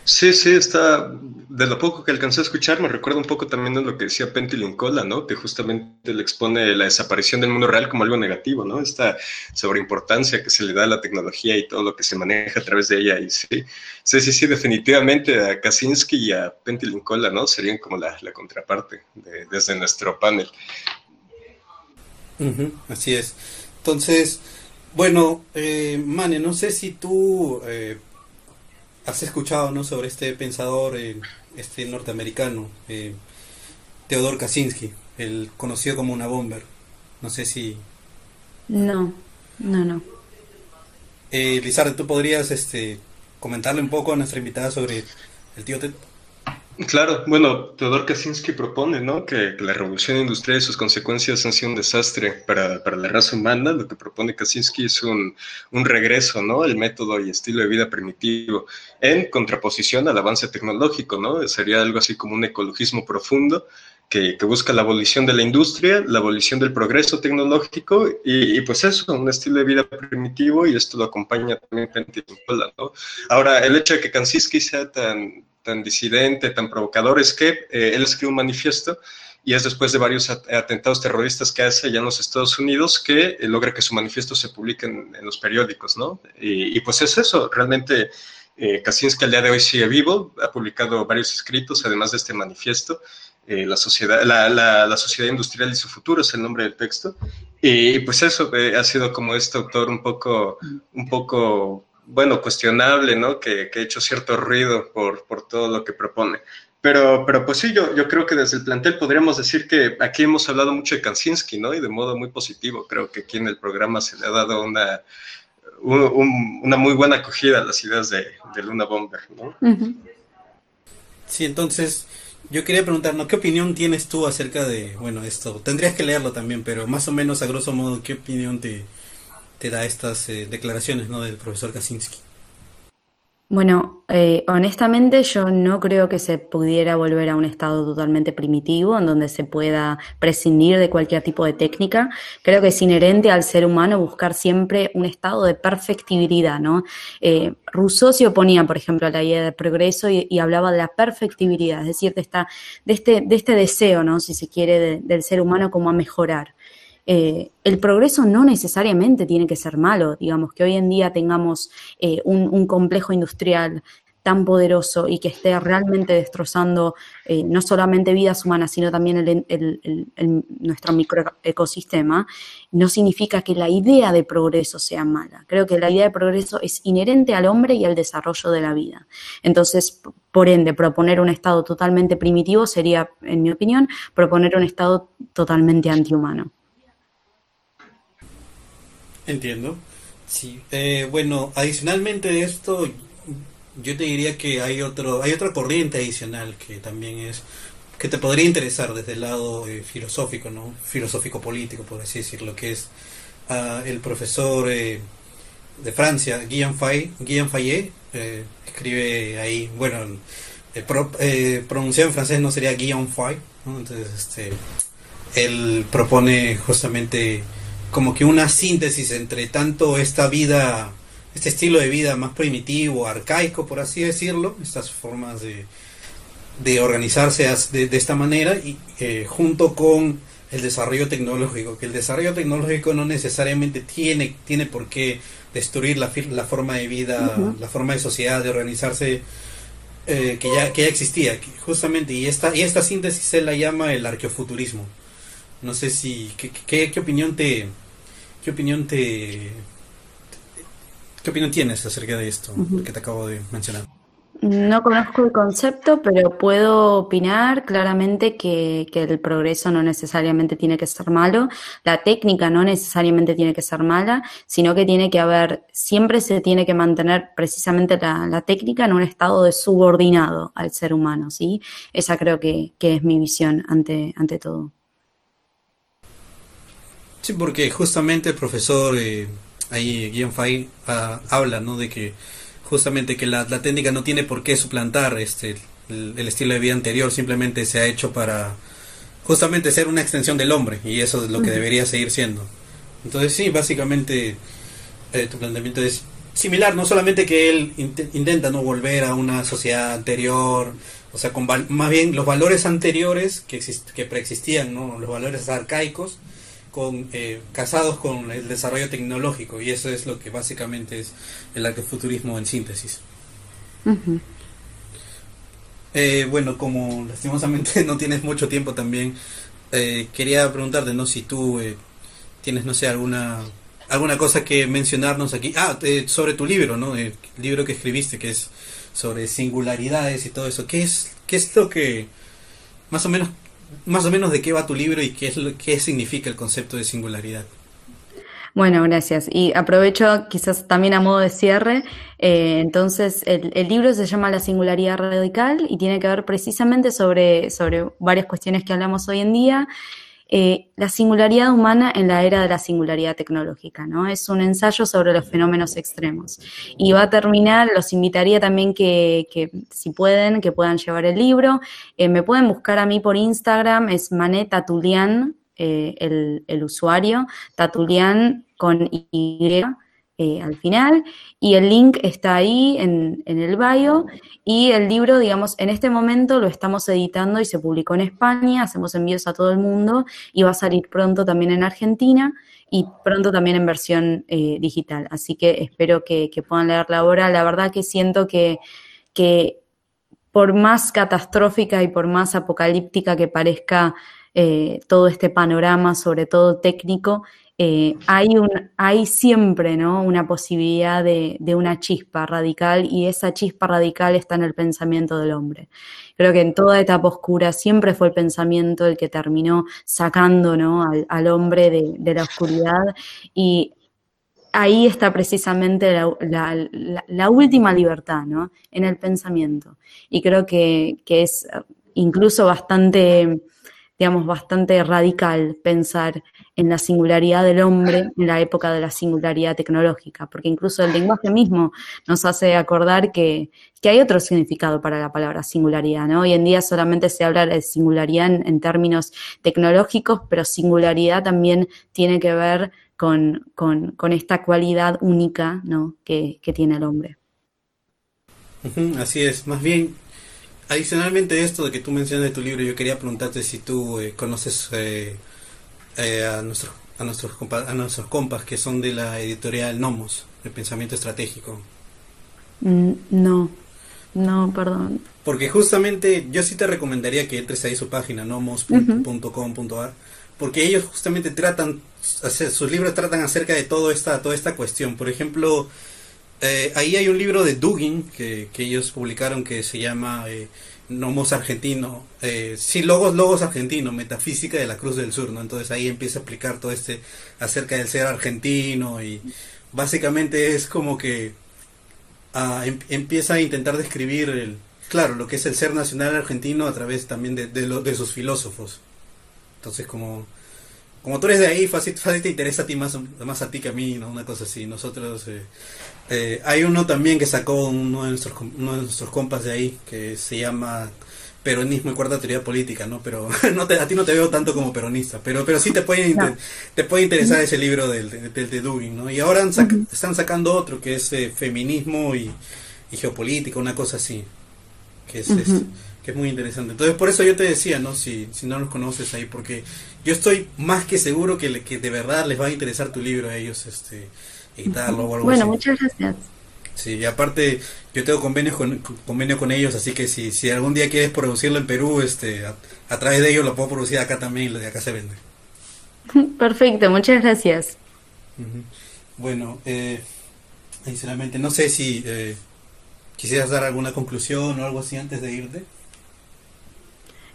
Speaker 5: Sí, sí, está, de lo poco que alcancé a escuchar, me recuerda un poco también de lo que decía Penty Lincola, ¿no? Que justamente le expone la desaparición del mundo real como algo negativo, ¿no? Esta sobreimportancia que se le da a la tecnología y todo lo que se maneja a través de ella. Y sí, sí, sí, sí definitivamente a Kaczynski y a Penty Lincola, ¿no? Serían como la, contraparte desde nuestro panel.
Speaker 3: así es. Entonces, bueno, eh, Mane, no sé si tú... Eh, has escuchado ¿no? sobre este pensador, eh, este norteamericano, eh, Theodor Kaczynski, el conocido como una bomber. No sé si...
Speaker 4: No, no, no.
Speaker 3: Eh, Lizardo, ¿tú podrías este, comentarle un poco a nuestra invitada sobre el tío?
Speaker 5: Claro, bueno, Teodor Kaczynski propone ¿no? que, la revolución industrial y sus consecuencias han sido un desastre para, la raza humana. Lo que propone Kaczynski es un, regreso ¿no? al método y estilo de vida primitivo en contraposición al avance tecnológico. ¿no? Sería algo así como un ecologismo profundo que, busca la abolición de la industria, la abolición del progreso tecnológico y, pues eso, un estilo de vida primitivo y esto lo acompaña también ¿no? Ahora, el hecho de que Kaczynski sea tan tan disidente, tan provocador, es que eh, él escribe un manifiesto y es después de varios atentados terroristas que hace allá en los Estados Unidos que eh, logra que su manifiesto se publique en, los periódicos, ¿no? Y, pues es eso, realmente eh, Kaczynski al día de hoy sigue vivo, ha publicado varios escritos, además de este manifiesto, eh, la, sociedad, la, la, sociedad industrial y su futuro es el nombre del texto, y, pues eso ha sido como este autor un poco, un poco bueno, cuestionable, ¿no? Que, que, ha hecho cierto ruido por, por todo lo que propone. Pero, pero pues sí, yo, yo creo que desde el plantel podríamos decir que aquí hemos hablado mucho de Kansinsky, ¿no? Y de modo muy positivo. Creo que aquí en el programa se le ha dado una, una muy buena acogida a las ideas de, de Luna Bomber, ¿no?
Speaker 3: Sí, entonces yo quería preguntar, ¿no? ¿Qué opinión tienes tú acerca de, bueno, esto? Tendrías que leerlo también, pero más o menos a grosso modo, ¿qué opinión te, te da estas eh, declaraciones ¿no? del profesor Kaczynski?
Speaker 4: Bueno, eh, honestamente yo no creo que se pudiera volver a un estado totalmente primitivo en donde se pueda prescindir de cualquier tipo de técnica. Creo que es inherente al ser humano buscar siempre un estado de perfectibilidad, ¿no? Eh, Rousseau se oponía, por ejemplo, a la idea de progreso y, hablaba de la perfectibilidad, es decir, de, esta, de, este, de este deseo, ¿no? Si se quiere, del ser humano como a mejorar. Eh, el progreso no necesariamente tiene que ser malo, digamos, que hoy en día tengamos eh, un, complejo industrial tan poderoso y que esté realmente destrozando eh, no solamente vidas humanas, sino también el, nuestro microecosistema, no significa que la idea de progreso sea mala. Creo que la idea de progreso es inherente al hombre y al desarrollo de la vida. Entonces, por ende, proponer un estado totalmente primitivo sería, en mi opinión, proponer un estado totalmente antihumano.
Speaker 3: Entiendo. Sí. Eh, bueno, adicionalmente de esto, yo te diría que hay otro, hay otra corriente adicional que también es que te podría interesar desde el lado eh, filosófico, ¿no? Filosófico político, por así decirlo, que es uh, el profesor eh, de Francia, Guillaume Fay, Guillaume Fayet, escribe ahí, bueno, pronunciado en francés no sería Guillaume Fay, entonces este, él propone justamente como que una síntesis entre tanto esta vida, este estilo de vida más primitivo, arcaico, por así decirlo, estas formas de, de organizarse de, esta manera, y eh, junto con el desarrollo tecnológico, que el desarrollo tecnológico no necesariamente tiene, tiene por qué destruir la, la forma de vida, la forma de sociedad, de organizarse eh, que, ya, que ya existía, justamente, y esta, y esta síntesis se la llama el arqueofuturismo. No sé si, ¿qué, qué, opinión te, qué opinión te, qué opinión tienes acerca de esto que te acabo de mencionar?
Speaker 4: No conozco el concepto, pero puedo opinar claramente que, que, el progreso no necesariamente tiene que ser malo, la técnica no necesariamente tiene que ser mala, sino que tiene que haber, siempre se tiene que mantener precisamente la, la técnica en un estado de subordinado al ser humano, ¿sí? Esa creo que, que es mi visión ante, ante todo.
Speaker 3: Sí, porque justamente el profesor eh, ahí, Guillaume Fay, uh, habla, ¿no? De que justamente que la, técnica no tiene por qué suplantar este el, estilo de vida anterior, simplemente se ha hecho para justamente ser una extensión del hombre y eso es lo que debería seguir siendo. Entonces sí, básicamente eh, tu planteamiento es similar, no solamente que él intenta no volver a una sociedad anterior, o sea, con más bien los valores anteriores que, que preexistían, ¿no? los valores arcaicos, con, eh, casados con el desarrollo tecnológico y eso es lo que básicamente es el arquefuturismo en síntesis. Eh, bueno, como lastimosamente no tienes mucho tiempo también, eh, quería preguntarte, ¿no? Si tú tienes, no sé, alguna alguna cosa que mencionarnos aquí. Ah, sobre tu libro, ¿no? El libro que escribiste, que es sobre singularidades y todo eso. ¿Qué es, qué es lo que, más o menos, más o menos de qué va tu libro y qué, es lo, qué significa el concepto de singularidad.
Speaker 4: Bueno, gracias. Y aprovecho quizás también a modo de cierre. Eh, entonces, el, el, libro se llama La singularidad radical y tiene que ver precisamente sobre, sobre varias cuestiones que hablamos hoy en día. Eh, la singularidad humana en la era de la singularidad tecnológica, ¿no? Es un ensayo sobre los fenómenos extremos. Y va a terminar, los invitaría también que, que si pueden, que puedan llevar el libro. Eh, me pueden buscar a mí por Instagram, es Maneta Tulian, eh, el, el, usuario, Tatulian con Y eh, al final. Y el link está ahí en, el bio. Y el libro, digamos, en este momento lo estamos editando y se publicó en España. Hacemos envíos a todo el mundo y va a salir pronto también en Argentina y pronto también en versión eh, digital. Así que espero que, que, puedan leer la obra. La verdad que siento que, que por más catastrófica y por más apocalíptica que parezca eh, todo este panorama, sobre todo técnico, eh, hay, un, hay siempre ¿no? una posibilidad de, de, una chispa radical y esa chispa radical está en el pensamiento del hombre. Creo que en toda etapa oscura siempre fue el pensamiento el que terminó sacando ¿no? al, hombre de, la oscuridad y ahí está precisamente la, la, la, última libertad, ¿no? En el pensamiento. Y creo que, que es incluso bastante digamos, bastante radical pensar en la singularidad del hombre en la época de la singularidad tecnológica, porque incluso el lenguaje mismo nos hace acordar que, que hay otro significado para la palabra singularidad, ¿no? Hoy en día solamente se habla de singularidad en, términos tecnológicos, pero singularidad también tiene que ver con, con, con esta cualidad única, ¿no? Que, que tiene el hombre.
Speaker 3: Así es, más bien Adicionalmente a esto de que tú mencionas de tu libro, yo quería preguntarte si tú eh, conoces eh, eh, a, nuestros, a, nuestros a nuestros compas que son de la editorial Nomos, de Pensamiento Estratégico.
Speaker 4: Mm, no, no, perdón.
Speaker 3: Porque justamente yo sí te recomendaría que entres ahí su página, nomos.com.ar, porque ellos justamente tratan, sus libros tratan acerca de todo esta, toda esta cuestión. Por ejemplo, eh, ahí hay un libro de Dugin que, que ellos publicaron que se llama eh, Nomos Argentino, eh, sí, Logos, Logos Argentino, Metafísica de la Cruz del Sur, ¿no? Entonces ahí empieza a explicar todo este acerca del ser argentino y básicamente es como que ah, em, empieza a intentar describir, el, claro, lo que es el ser nacional argentino a través también de, de, sus filósofos. Entonces como como tú eres de ahí, fácil, fácil te interesa a ti más, más a ti que a mí, ¿no? Una cosa así. Nosotros, eh, eh, hay uno también que sacó uno de, nuestros, uno de nuestros compas de ahí, que se llama peronismo y cuarta teoría política, ¿no? Pero no te, a ti no te veo tanto como peronista, pero pero sí te puede, no. te puede interesar ese libro del, del, de Dugin, ¿no? Y ahora sac, uh -huh. están sacando otro que es eh, feminismo y, y, geopolítica, una cosa así, que es... Uh -huh. es que es muy interesante. Entonces, por eso yo te decía, ¿no? Si, si no los conoces ahí, porque yo estoy más que seguro que, que de verdad les va a interesar tu libro a ellos, este, editarlo o algo
Speaker 4: bueno,
Speaker 3: así.
Speaker 4: muchas gracias.
Speaker 3: Sí, y aparte yo tengo convenios con, convenio con ellos, así que si, si algún día quieres producirlo en Perú, este, a, a través de ellos lo puedo producir acá también, de acá se vende.
Speaker 4: Perfecto, muchas gracias.
Speaker 3: Uh -huh. Bueno, eh, sinceramente, no sé si eh, ¿Quisieras dar alguna conclusión o algo así antes de irte?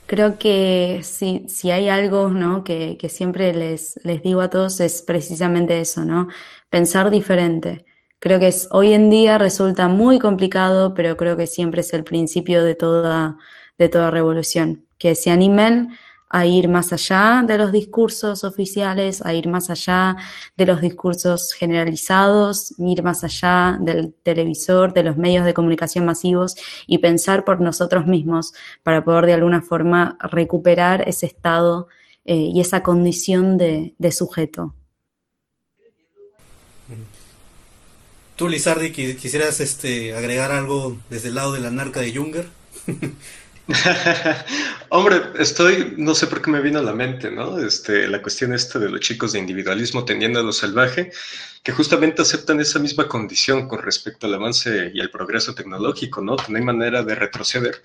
Speaker 4: Creo que si, si hay algo, ¿no? que, que siempre les, les digo a todos es precisamente eso, ¿no? Pensar diferente. Creo que es, hoy en día resulta muy complicado, pero creo que siempre es el principio de toda, de toda revolución. Que se animen a ir más allá de los discursos oficiales, a ir más allá de los discursos generalizados, ir más allá del televisor, de los medios de comunicación masivos y pensar por nosotros mismos para poder de alguna forma recuperar ese estado eh, y esa condición de, de sujeto.
Speaker 3: Tú, Lizardi, quisieras este, agregar algo desde el lado de la narca de Junger.
Speaker 5: Hombre, estoy, no sé por qué me vino a la mente, ¿no? Este, la cuestión esta de los chicos de individualismo tendiendo a lo salvaje, que justamente aceptan esa misma condición con respecto al avance y al progreso tecnológico, ¿no? No hay manera de retroceder.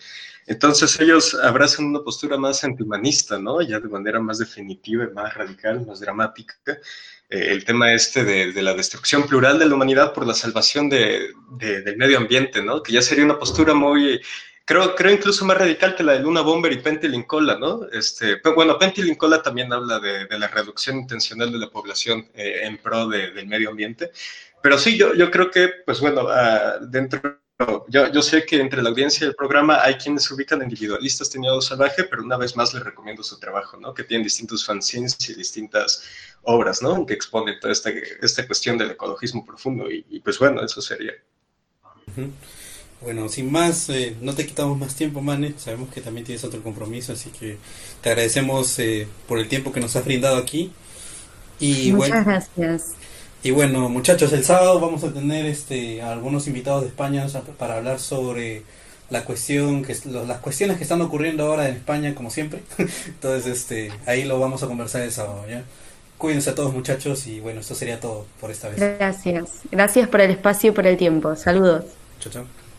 Speaker 5: Entonces ellos abrazan una postura más antihumanista, ¿no? Ya de manera más definitiva, más radical, más dramática. Eh, el tema este de, la destrucción plural de la humanidad por la salvación de, del medio ambiente, ¿no? Que ya sería una postura muy creo, creo incluso más radical que la de Luna Bomber y Pentilincola, ¿no? Este, bueno, Pentilincola también habla de, la reducción intencional de la población eh, en pro del medio ambiente. Pero sí, yo, yo creo que, pues bueno, uh, dentro, yo, yo, sé que entre la audiencia del programa hay quienes se ubican individualistas teniendo salvaje, pero una vez más les recomiendo su trabajo, ¿no? Que tienen distintos fanzines y distintas obras, ¿no? Que exponen toda esta, esta cuestión del ecologismo profundo y, pues bueno, eso sería.
Speaker 3: Bueno, sin más, eh, no te quitamos más tiempo, Mane. Sabemos que también tienes otro compromiso, así que te agradecemos eh, por el tiempo que nos has brindado aquí.
Speaker 4: Y Muchas gracias.
Speaker 3: Y bueno, muchachos, el sábado vamos a tener este, a algunos invitados de España para hablar sobre la cuestión que las cuestiones que están ocurriendo ahora en España, como siempre. Entonces, este, ahí lo vamos a conversar el sábado, ¿ya? Cuídense a todos muchachos y bueno, esto sería todo por esta vez.
Speaker 4: Gracias. Gracias por el espacio y por el tiempo. Saludos.
Speaker 3: Chao, chao.